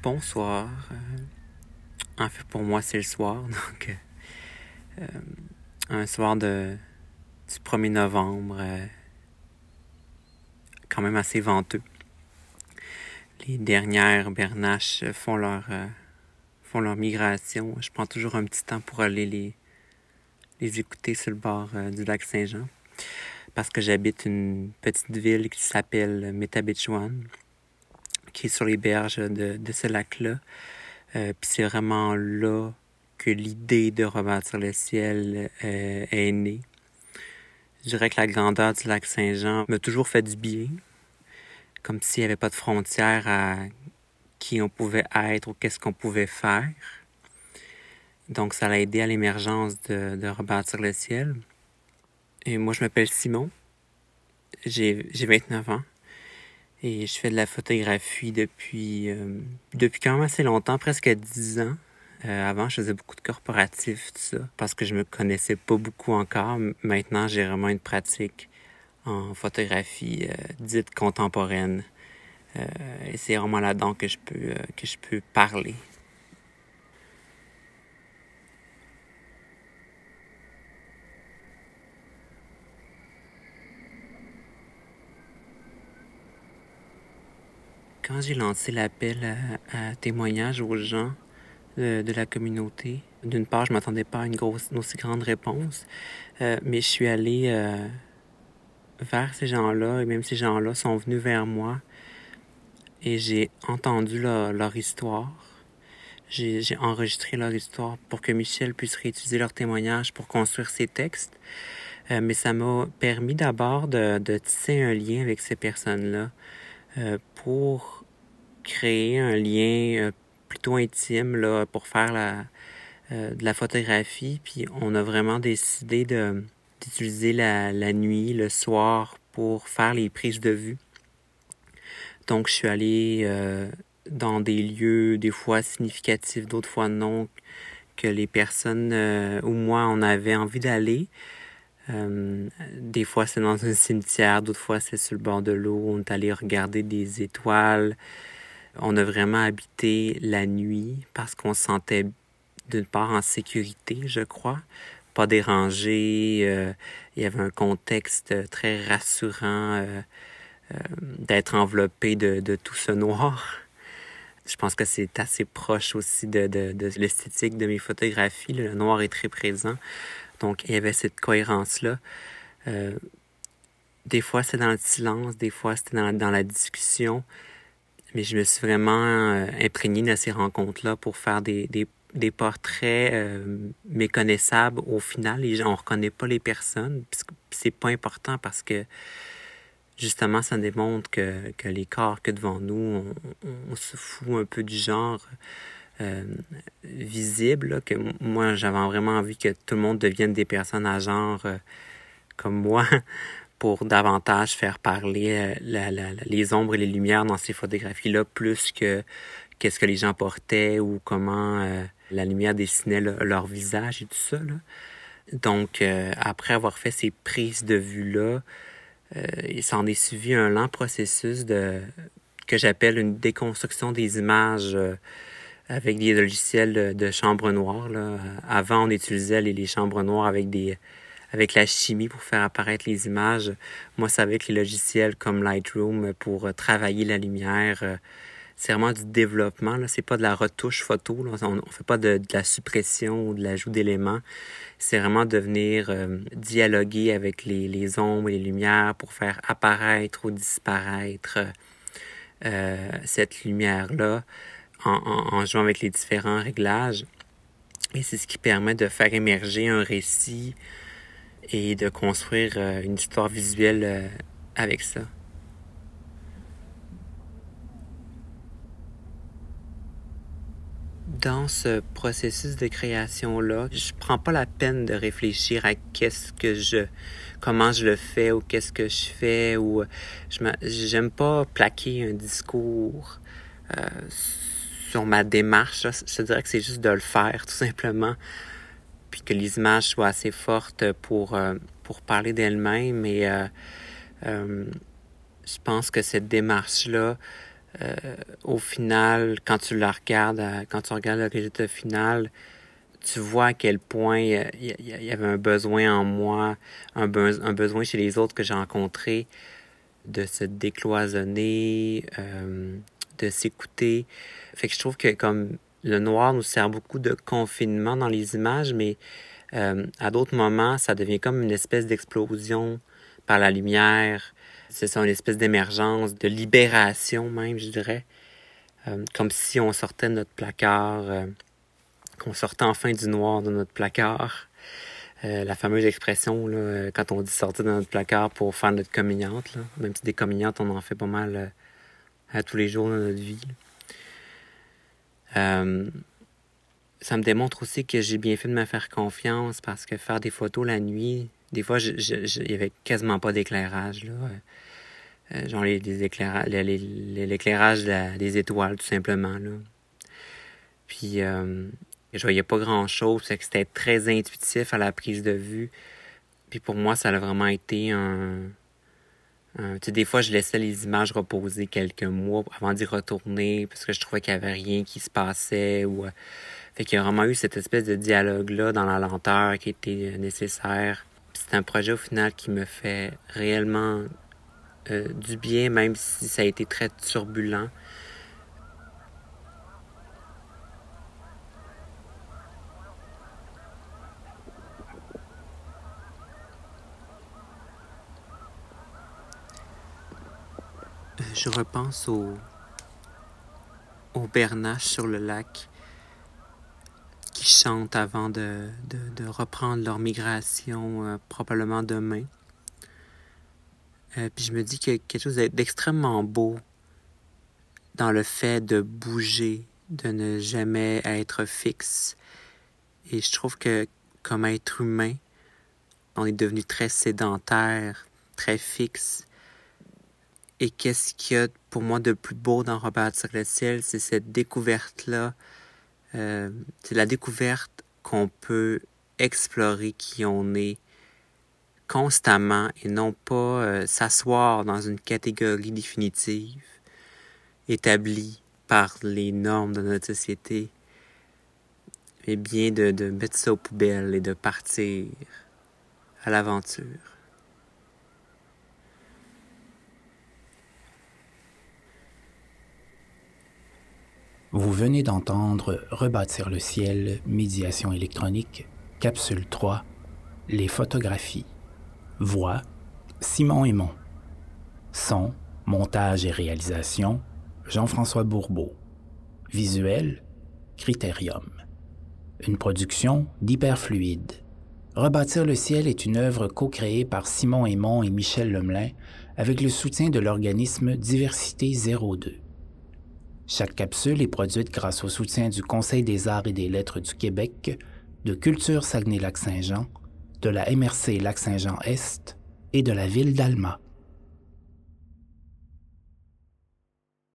Bonsoir. en fait, pour moi, c'est le soir. Donc, un soir de, du 1er novembre, quand même assez venteux. Les dernières bernaches font leur, migration. Je prends toujours un petit temps pour aller les, écouter sur le bord du lac Saint-Jean parce que j'habite une petite ville qui s'appelle Metabichuan, qui est sur les berges de, de ce lac-là. Euh, Puis c'est vraiment là que l'idée de rebâtir le ciel euh, est née. Je dirais que la grandeur du lac Saint-Jean m'a toujours fait du bien, comme s'il n'y avait pas de frontières à qui on pouvait être ou qu'est-ce qu'on pouvait faire. Donc ça a aidé à l'émergence de, de rebâtir le ciel. Et moi, je m'appelle Simon. J'ai 29 ans. Et je fais de la photographie depuis, euh, depuis quand même assez longtemps, presque 10 ans. Euh, avant, je faisais beaucoup de corporatifs, tout ça, parce que je me connaissais pas beaucoup encore. Maintenant, j'ai vraiment une pratique en photographie euh, dite contemporaine. et c'est vraiment là-dedans que je peux, que je peux parler. Quand j'ai lancé l'appel à, témoignage aux gens de, la communauté, d'une part, je m'attendais pas à une grosse, aussi grande réponse, euh, mais je suis allé euh, vers ces gens-là, et même ces gens-là sont venus vers moi, et j'ai entendu leur, histoire. J'ai enregistré leur histoire pour que Michel puisse réutiliser leur témoignage pour construire ses textes. Euh, mais ça m'a permis d'abord de, de, tisser un lien avec ces personnes-là. Euh, pour créer un lien euh, plutôt intime là, pour faire la, euh, de la photographie. Puis on a vraiment décidé de, d'utiliser la, la nuit, le soir, pour faire les prises de vue. Donc je suis allé dans des lieux des fois significatifs, d'autres fois non, que les personnes ou moi on avait envie d'aller. Euh, des fois, c'est dans un cimetière, d'autres fois, c'est sur le bord de l'eau. On est allé regarder des étoiles. On a vraiment habité la nuit parce qu'on se sentait d'une part en sécurité, je crois, pas dérangé. Euh, il y avait un contexte très rassurant euh, d'être enveloppé de, de, tout ce noir. Je pense que c'est assez proche aussi de, de, de l'esthétique de mes photographies. Le noir est très présent. Donc, il y avait cette cohérence-là. Euh, des fois, c'est dans le silence, des fois, c'était dans, la discussion. Mais je me suis vraiment euh, imprégné de ces rencontres-là pour faire des, portraits euh, méconnaissables au final. Et on ne reconnaît pas les personnes. C'est pas important parce que justement, ça démontre que, les corps que devant nous, on se fout un peu du genre. Euh, visible, que moi j'avais vraiment envie que tout le monde devienne des personnes à genre euh, comme moi pour davantage faire parler euh, les ombres et les lumières dans ces photographies-là plus que qu'est-ce que les gens portaient ou comment la lumière dessinait leur visage et tout ça. Donc, après avoir fait ces prises de vue-là, il s'en est suivi un lent processus de que j'appelle une déconstruction des images avec des logiciels de, chambre noire. Là. Avant, on utilisait les, chambres noires avec des avec la chimie pour faire apparaître les images. Moi, c'est avec les logiciels comme Lightroom pour euh, travailler la lumière. Euh, c'est vraiment du développement. Là. C'est pas de la retouche photo. On, ne fait pas de, la suppression ou de l'ajout d'éléments. C'est vraiment de venir euh, dialoguer avec les, les, ombres et les lumières pour faire apparaître ou disparaître cette lumière-là en, jouant avec les différents réglages. Et c'est ce qui permet de faire émerger un récit et de construire euh, une histoire visuelle euh, avec ça. Dans ce processus de création-là, je prends pas la peine de réfléchir à qu'est-ce que je, comment je le fais ou qu'est-ce que je fais ou je j'aime pas plaquer un discours euh, sur ma démarche. Je dirais que c'est juste de le faire, tout simplement. Puis que les images soient assez fortes pour, euh, pour parler d'elles-mêmes. Mais euh, euh, je pense que cette démarche-là au final, quand tu la regardes, quand tu regardes le résultat final, tu vois à quel point il y, avait un besoin en moi, un, un besoin chez les autres que j'ai rencontrés de se décloisonner, de s'écouter. Fait que je trouve que comme le noir nous sert beaucoup de confinement dans les images, mais euh, à d'autres moments, ça devient comme une espèce d'explosion par la lumière. C'est ça, une espèce d'émergence, de libération même, je dirais. Euh, comme si on sortait de notre placard, qu'on sortait enfin du noir de notre placard. la fameuse expression, là, quand on dit sortir de notre placard pour faire notre communiante, même si des communiantes, on en fait pas mal à tous les jours de notre vie. Euh, ça me démontre aussi que j'ai bien fait de me faire confiance parce que faire des photos la nuit, des fois, il n'y avait quasiment pas d'éclairage. Là. Euh, genre les, l'éclairage des étoiles, tout simplement. Là. Puis, euh, je voyais pas grand-chose. que c'était très intuitif à la prise de vue. Puis pour moi, ça a vraiment été un, euh, des fois, je laissais les images reposer quelques mois avant d'y retourner parce que je trouvais qu'il n'y avait rien qui se passait. Ou, euh, fait qu'il y a vraiment eu cette espèce de dialogue-là dans la lenteur qui était nécessaire. C'est un projet au final qui me fait réellement euh, du bien, même si ça a été très turbulent. Je repense aux, aux bernaches sur le lac qui chantent avant de, de, reprendre leur migration euh, probablement demain. Euh, puis je me dis qu'il y a quelque chose d'extrêmement beau dans le fait de bouger, de ne jamais être fixe. Et je trouve que comme être humain, on est devenu très sédentaire, très fixe. Et qu'est-ce qu'il y a pour moi de plus beau dans Rebâtir le ciel, c'est cette découverte-là. Euh, c'est la découverte qu'on peut explorer qui on est constamment et non pas euh, s'asseoir dans une catégorie définitive établie par les normes de notre société, mais bien de, de mettre ça aux poubelles et de partir à l'aventure. Vous venez d'entendre Rebâtir le ciel, médiation électronique, capsule 3, les photographies. Voix, Simon Aymon. Son, montage et réalisation, Jean-François Bourbeau. Visuel, Critérium. Une production d'Hyperfluide. Rebâtir le ciel est une œuvre co-créée par Simon Aymon et Michel Lemelin avec le soutien de l'organisme Diversité 02. Chaque capsule est produite grâce au soutien du Conseil des arts et des lettres du Québec, de Culture Saguenay-Lac-Saint-Jean, de la MRC Lac-Saint-Jean-Est et de la ville d'Alma.